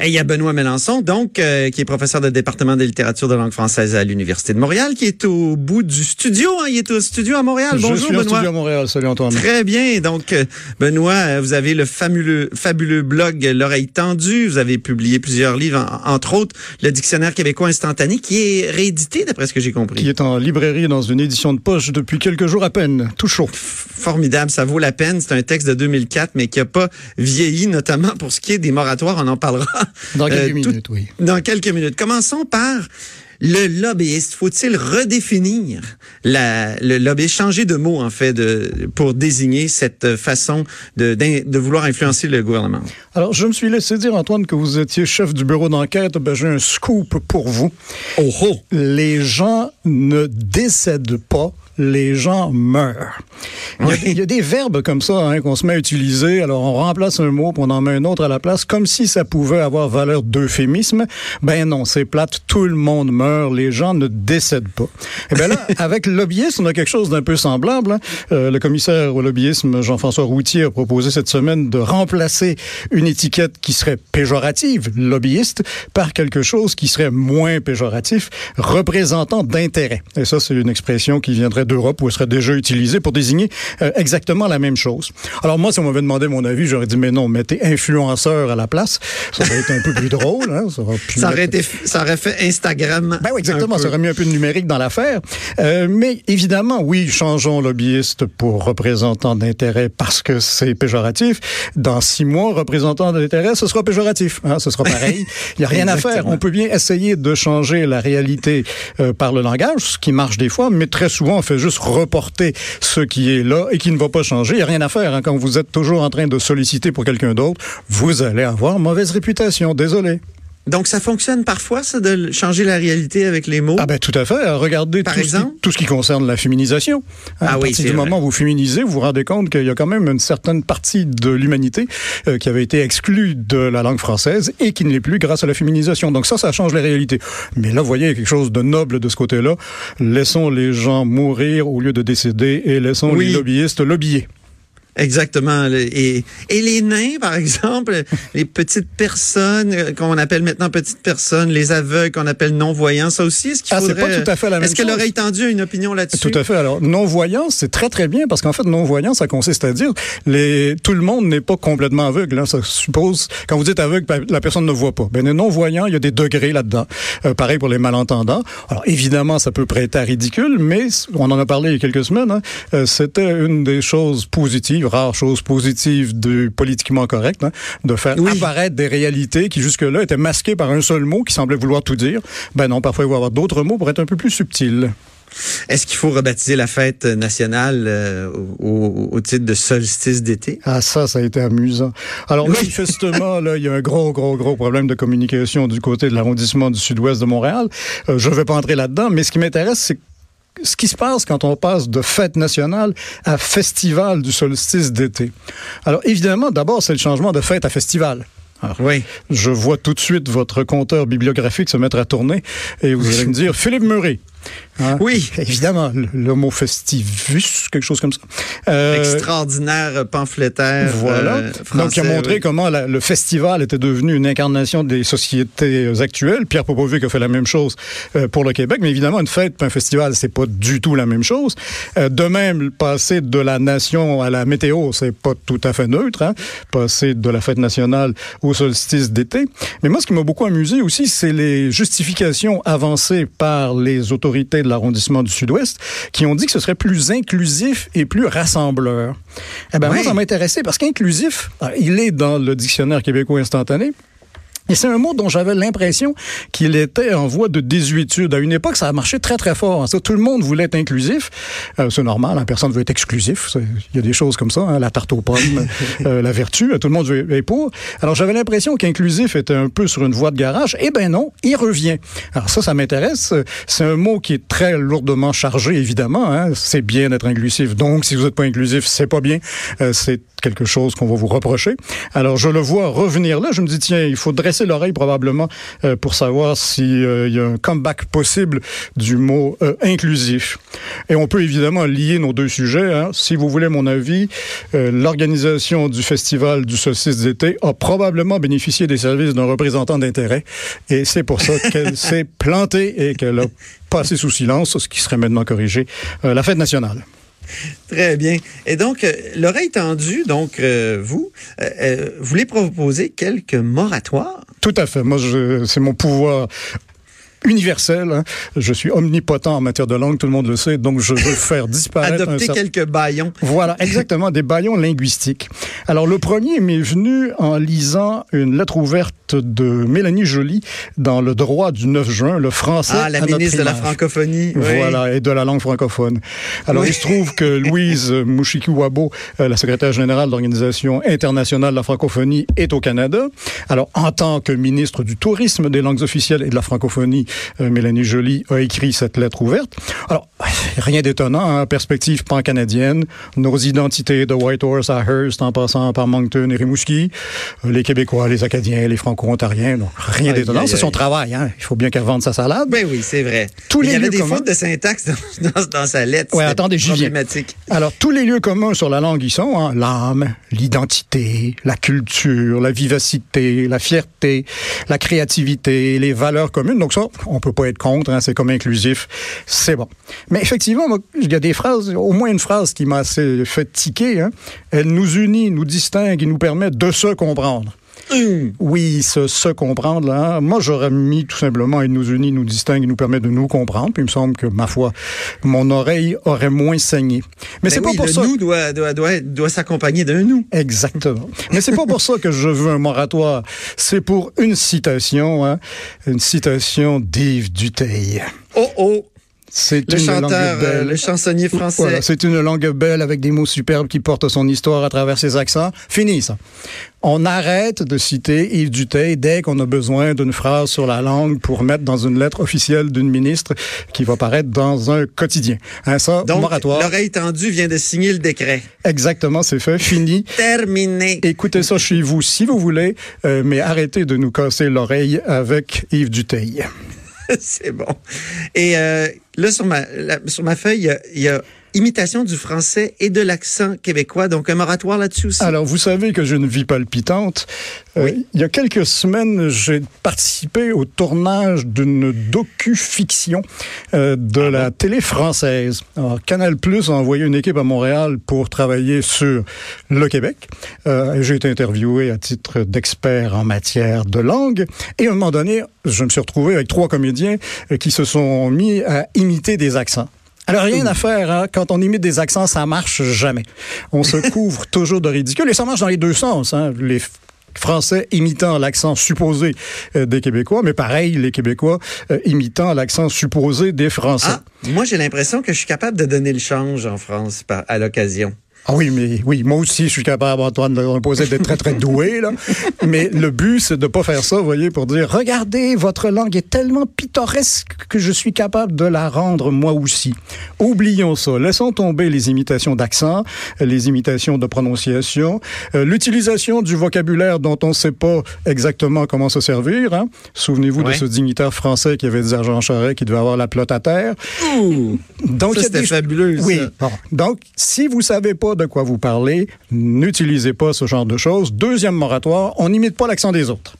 Et il y a Benoît Mélenchon, donc, euh, qui est professeur de département de littérature de langue française à l'Université de Montréal, qui est au bout du studio. Hein, il est au studio à Montréal. Bonjour, suis Benoît. au studio à Montréal. Salut, Antoine. Très bien. Donc, euh, Benoît, euh, vous avez le fabuleux, fabuleux blog L'oreille tendue. Vous avez publié plusieurs livres, en- entre autres le dictionnaire québécois instantané, qui est réédité, d'après ce que j'ai compris. Qui est en librairie dans une édition de poche depuis quelques jours à peine. Tout chaud. Formidable, ça vaut la peine. C'est un texte de 2004, mais qui a pas vieilli, notamment pour ce qui est des moratoires. On en parlera Dans quelques Euh, tout- minutes, oui. dans quelques minutes. Commençons par le lobbyiste. Faut-il redéfinir la, le lobbyiste, changer de mot en fait de, pour désigner cette façon de vouloir influencer le gouvernement? Alors, je me suis laissé dire, Antoine, que vous étiez chef du bureau d'enquête. Ben, j'ai un scoop pour vous. Oh oh! Les gens ne décèdent pas. Les gens meurent. Il y a, Oui. il y a des verbes comme ça hein, qu'on se met à utiliser. Alors, on remplace un mot, puis on en met un autre à la place, comme si ça pouvait avoir valeur d'euphémisme. Ben non, c'est plate. Tout le monde meurt. Les gens ne décèdent pas. Et bien là, avec le lobbyisme, on a quelque chose d'un peu semblable. hein. Euh, le commissaire au lobbyisme, Jean-François Routier, a proposé cette semaine de remplacer une étiquette qui serait péjorative, lobbyiste, par quelque chose qui serait moins péjoratif, représentant d'intérêt. Et ça, c'est une expression qui viendrait d'Europe où elle serait déjà utilisée pour désigner euh, exactement la même chose. Alors moi, si on m'avait demandé mon avis, j'aurais dit, mais non, mettez influenceur à la place. Ça aurait été un peu plus drôle. Hein? Ça, aurait Ça aurait, été, ça aurait fait Instagram. ben oui, exactement. Ça aurait mis un peu de numérique dans l'affaire. Euh, mais évidemment, oui, changeons lobbyiste pour représentant d'intérêt parce que c'est péjoratif. Dans six mois, représentant d'intérêt, ce sera péjoratif. Hein, ce sera pareil. Il n'y a rien à faire. On peut bien essayer de changer la réalité euh, par le langage, ce qui marche des fois, mais très souvent, on fait juste reporter ce qui est là et qui ne va pas changer. Il n'y a rien à faire. hein. Quand vous êtes toujours en train de solliciter pour quelqu'un d'autre, vous allez avoir mauvaise réputation. Désolé. Donc, ça fonctionne parfois, ça, de changer la réalité avec les mots? Ah ben tout à fait. Regardez Par tout, ce qui, exemple? tout ce qui concerne la féminisation. Ah à oui, partir du vrai. moment où vous féminisez, vous vous rendez compte qu'il y a quand même une certaine partie de l'humanité euh, qui avait été exclue de la langue française et qui ne l'est plus grâce à la féminisation. Donc ça, ça change la réalité. Mais là, vous voyez, il y a quelque chose de noble de ce côté-là. Laissons les gens mourir au lieu de décéder et laissons Oui. les lobbyistes lobbyer. Exactement. Et, et les nains, par exemple, les petites personnes euh, qu'on appelle maintenant petites personnes, les aveugles qu'on appelle non-voyants, ça aussi, est-ce qu'il Ah, c'est pas tout à fait la même Est-ce que chose. l'oreille tendue a une opinion là-dessus? Tout à fait. Alors, non-voyant, c'est très, très bien parce qu'en fait, non-voyant, ça consiste à dire les, tout le monde n'est pas complètement aveugle. Hein. Ça suppose, quand vous dites aveugle, ben, la personne ne voit pas. Ben, les non-voyants, il y a des degrés là-dedans. Euh, pareil pour les malentendants. Alors, évidemment, ça peut prêter à ridicule, mais on en a parlé il y a quelques semaines. hein. Euh, C'était une des choses positives, rares choses positives du politiquement correct, hein, de faire Oui. apparaître des réalités qui jusque-là étaient masquées par un seul mot qui semblait vouloir tout dire. Ben non, parfois il va y avoir d'autres mots pour être un peu plus subtils. Est-ce qu'il faut rebaptiser la fête nationale euh, au, au titre de solstice d'été? Ah, ça, ça a été amusant. Alors, Oui. manifestement, là, il y a un gros, gros, gros problème de communication du côté de l'arrondissement du sud-ouest de Montréal. Euh, je ne vais pas entrer là-dedans, mais ce qui m'intéresse, c'est ce qui se passe quand on passe de fête nationale à festival du solstice d'été? Alors, évidemment, d'abord, c'est le changement de fête à festival. Alors, Oui. je vois tout de suite votre compteur bibliographique se mettre à tourner et vous allez me dire Philippe Murray. Hein? Oui. Évidemment, le, le mot festivus, quelque chose comme ça. Euh, Extraordinaire pamphlétaire voilà. euh, Donc, il a montré oui. comment la- le festival était devenu une incarnation des sociétés euh, actuelles. Pierre Popovic a fait la même chose euh, pour le Québec, mais évidemment, une fête un festival, c'est pas du tout la même chose. De même, passer de la nation à la météo, c'est pas tout à fait neutre. Hein? Passer de la fête nationale au solstice d'été. Mais moi, ce qui m'a beaucoup amusé aussi, c'est les justifications avancées par les autorités de l'arrondissement du Sud-Ouest qui ont dit que ce serait plus inclusif et plus rassembleur. Eh ben, Oui. moi, ça m'a intéressé parce qu'inclusif, ah, il est dans le dictionnaire québécois instantané. Et c'est un mot dont j'avais l'impression qu'il était en voie de désuétude. À une époque, ça a marché très, très fort. Hein. tout le monde voulait être inclusif. Euh, c'est normal, hein, personne ne veut être exclusif. Il y a des choses comme ça, hein, la tarte aux pommes, euh, la vertu, tout le monde veut être pour. Alors, j'avais l'impression qu'inclusif était un peu sur une voie de garage. Eh ben non, il revient. Alors ça, ça m'intéresse. C'est un mot qui est très lourdement chargé, évidemment. Hein. C'est bien d'être inclusif. Donc, si vous n'êtes pas inclusif, c'est pas bien. Euh, c'est quelque chose qu'on va vous reprocher. Alors, je le vois revenir là. Je me dis, tiens, il faut dresser l'oreille probablement euh, pour savoir s'il euh, y a un comeback possible du mot euh, inclusif. Et on peut évidemment lier nos deux sujets. Hein. Si vous voulez mon avis, l'organisation du festival du solstice d'été a probablement bénéficié des services d'un représentant d'intérêt. Et c'est pour ça qu'elle s'est plantée et qu'elle a passé sous silence, ce qui serait maintenant corrigé, la fête nationale. Très bien. Et donc, l'oreille tendue, donc, vous, vous voulez proposer quelques moratoires? Tout à fait. Moi, c'est mon pouvoir universel. Hein. Je suis omnipotent en matière de langue, tout le monde le sait, donc je veux faire disparaître. Adopter quelques baillons. Voilà, exactement, des baillons linguistiques. Alors, le premier m'est venu en lisant une lettre ouverte de Mélanie Joly dans le droit du 9 juin, le français. Ah, la ministre de la francophonie. Voilà, et de la langue francophone. Alors, il se trouve que Louise Mouchiki-Wabo, euh, la secrétaire générale de l'Organisation internationale de la francophonie, est au Canada. Alors, en tant que ministre du tourisme, des langues officielles et de la francophonie, euh, Mélanie Joly a écrit cette lettre ouverte. Alors, rien d'étonnant, hein, perspective pan-canadienne, nos identités de Whitehorse à Hearst en passant par Moncton et Rimouski, euh, les Québécois, les Acadiens, les Franco-Ontariens, donc rien d'étonnant. C'est son travail, hein. il faut bien qu'elle vende sa salade. Ben oui, c'est vrai. Tous les il y avait des fautes de syntaxe dans, sa lettre. Oui, attendez, j'y Alors, tous les lieux communs sur la langue y sont, hein, l'âme, l'identité, la culture, la vivacité, la fierté, la créativité, les valeurs communes. Donc ça, on peut pas être contre, hein, c'est comme inclusif, c'est bon. Mais effectivement, il y a des phrases, au moins une phrase qui m'a assez fait tiquer. Hein. Elle nous unit, nous distingue et nous permet de se comprendre. Hum. Oui, se, se comprendre. Là. Moi, j'aurais mis tout simplement elle nous unit, nous distingue, nous permet de nous comprendre. Puis il me semble que, ma foi, mon oreille aurait moins saigné. Mais, c'est pas pour le ça. nous doit, doit, doit, doit s'accompagner d'un nous. Exactement. Mais c'est pas pour ça que je veux un moratoire. C'est pour une citation, hein, une citation d'Yves Duteil. Oh oh! C'est le chanteur, euh, le chansonnier français. c'est une langue belle avec des mots superbes qui portent son histoire à travers ses accents. Fini ça. On arrête de citer Yves Duteil dès qu'on a besoin d'une phrase sur la langue pour mettre dans une lettre officielle d'une ministre qui va paraître dans un quotidien. Hein, ça, Donc, l'oreille tendue vient de signer le décret. Exactement, c'est fait, fini. Terminé. Écoutez ça chez vous si vous voulez, euh, mais arrêtez de nous casser l'oreille avec Yves Duteil. c'est bon. Et euh, là, sur ma, sur ma feuille, il y a imitation du français et de l'accent québécois. Donc, un moratoire là-dessus aussi. Alors, vous savez que j'ai une vie palpitante. Euh, il y a quelques semaines, j'ai participé au tournage d'une docu-fiction euh, de ah la télé française. Alors, Canal Plus a envoyé une équipe à Montréal pour travailler sur le Québec. Euh, j'ai été interviewé à titre d'expert en matière de langue. Et à un moment donné, je me suis retrouvé avec trois comédiens qui se sont mis à imiter des accents. Alors, rien à faire. Hein? Quand on imite des accents, ça marche jamais. On se couvre toujours de ridicule. Et ça marche dans les deux sens. Hein? Les Français imitant l'accent supposé euh, des Québécois, mais pareil, les Québécois euh, imitant l'accent supposé des Français. Ah, moi, j'ai l'impression que je suis capable de donner le change en France à l'occasion. Ah oui, mais oui, moi aussi, je suis capable, Antoine, de d'être très, très doué, là. mais le but, c'est de pas faire ça, vous voyez, pour dire, regardez, votre langue est tellement pittoresque que je suis capable de la rendre moi aussi. Oublions ça. Laissons tomber les imitations d'accent, les imitations de prononciation, euh, l'utilisation du vocabulaire dont on ne sait pas exactement comment se servir. Hein. Souvenez-vous de ce dignitaire français qui avait dit à Jean Charest qui devait avoir la plotte à terre. Ouh, Donc, c'était fabuleux. Oui. Donc, si vous savez pas de quoi vous parlez, n'utilisez pas ce genre de choses. Deuxième moratoire, on n'imite pas l'accent des autres.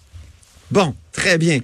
Bon, très bien.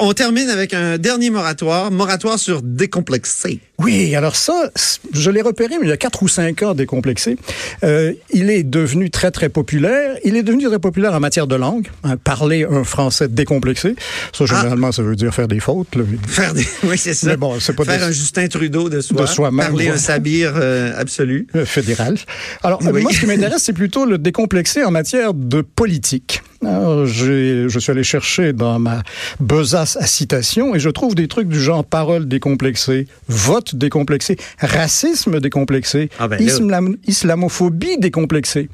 On termine avec un dernier moratoire, moratoire sur décomplexé. Oui, alors ça, je l'ai repéré mais il y a quatre ou cinq ans décomplexé. Euh, il est devenu très, très populaire. Il est devenu très populaire en matière de langue. Hein, parler un français décomplexé. Ça, généralement, ça veut dire faire des fautes. Faire des... Oui, c'est ça. Mais bon, c'est pas faire un Justin Trudeau de soi. De soi-même. Parler un sabir euh, absolu. Euh, fédéral. Alors, moi, ce qui m'intéresse, c'est plutôt le décomplexé en matière de politique. Alors, je suis allé chercher dans ma besace à citation et je trouve des trucs du genre parole décomplexée, vote décomplexé, racisme décomplexé, Ah ben islam- islamophobie décomplexée.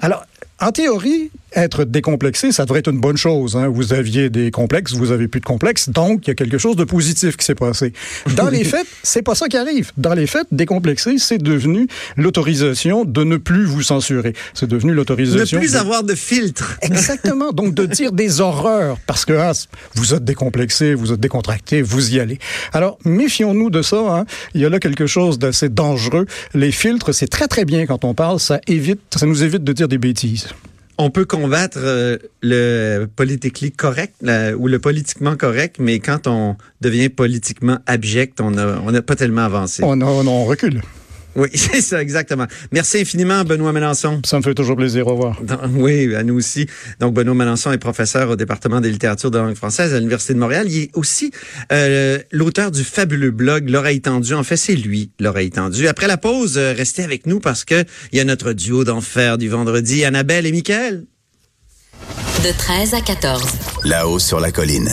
Alors, en théorie, être décomplexé, ça devrait être une bonne chose. hein. Vous aviez des complexes, vous avez plus de complexes, donc il y a quelque chose de positif qui s'est passé. Dans les faits, c'est pas ça qui arrive. Dans les faits, décomplexé, c'est devenu l'autorisation de ne plus vous censurer. C'est devenu Ne l'autorisation. plus de- avoir de filtre. Exactement. Donc, de dire des horreurs parce que ah, vous êtes décomplexé, vous êtes décontracté, vous y allez. Alors, méfions-nous de ça. hein. Il y a là quelque chose d'assez dangereux. Les filtres, c'est très, très bien quand on parle. Ça évite, ça nous évite de dire des bêtises. On peut combattre euh, le politically correct ou le politiquement correct, mais quand on devient politiquement abject, on n'a pas tellement avancé. On recule. Oui, c'est ça, exactement. Merci infiniment, Benoît Mélenchon. Ça me fait toujours plaisir. Au revoir. Dans- oui, à nous aussi. Donc, Benoît Mélenchon est professeur au département des littératures de langue française à l'Université de Montréal. Il est aussi euh, l'auteur du fabuleux blog L'oreille tendue. En fait, c'est lui, L'oreille tendue. Après la pause, euh, restez avec nous parce que il y a notre duo d'enfer du vendredi, Annabelle et Michael. De 13 à 14. Là-haut sur la colline.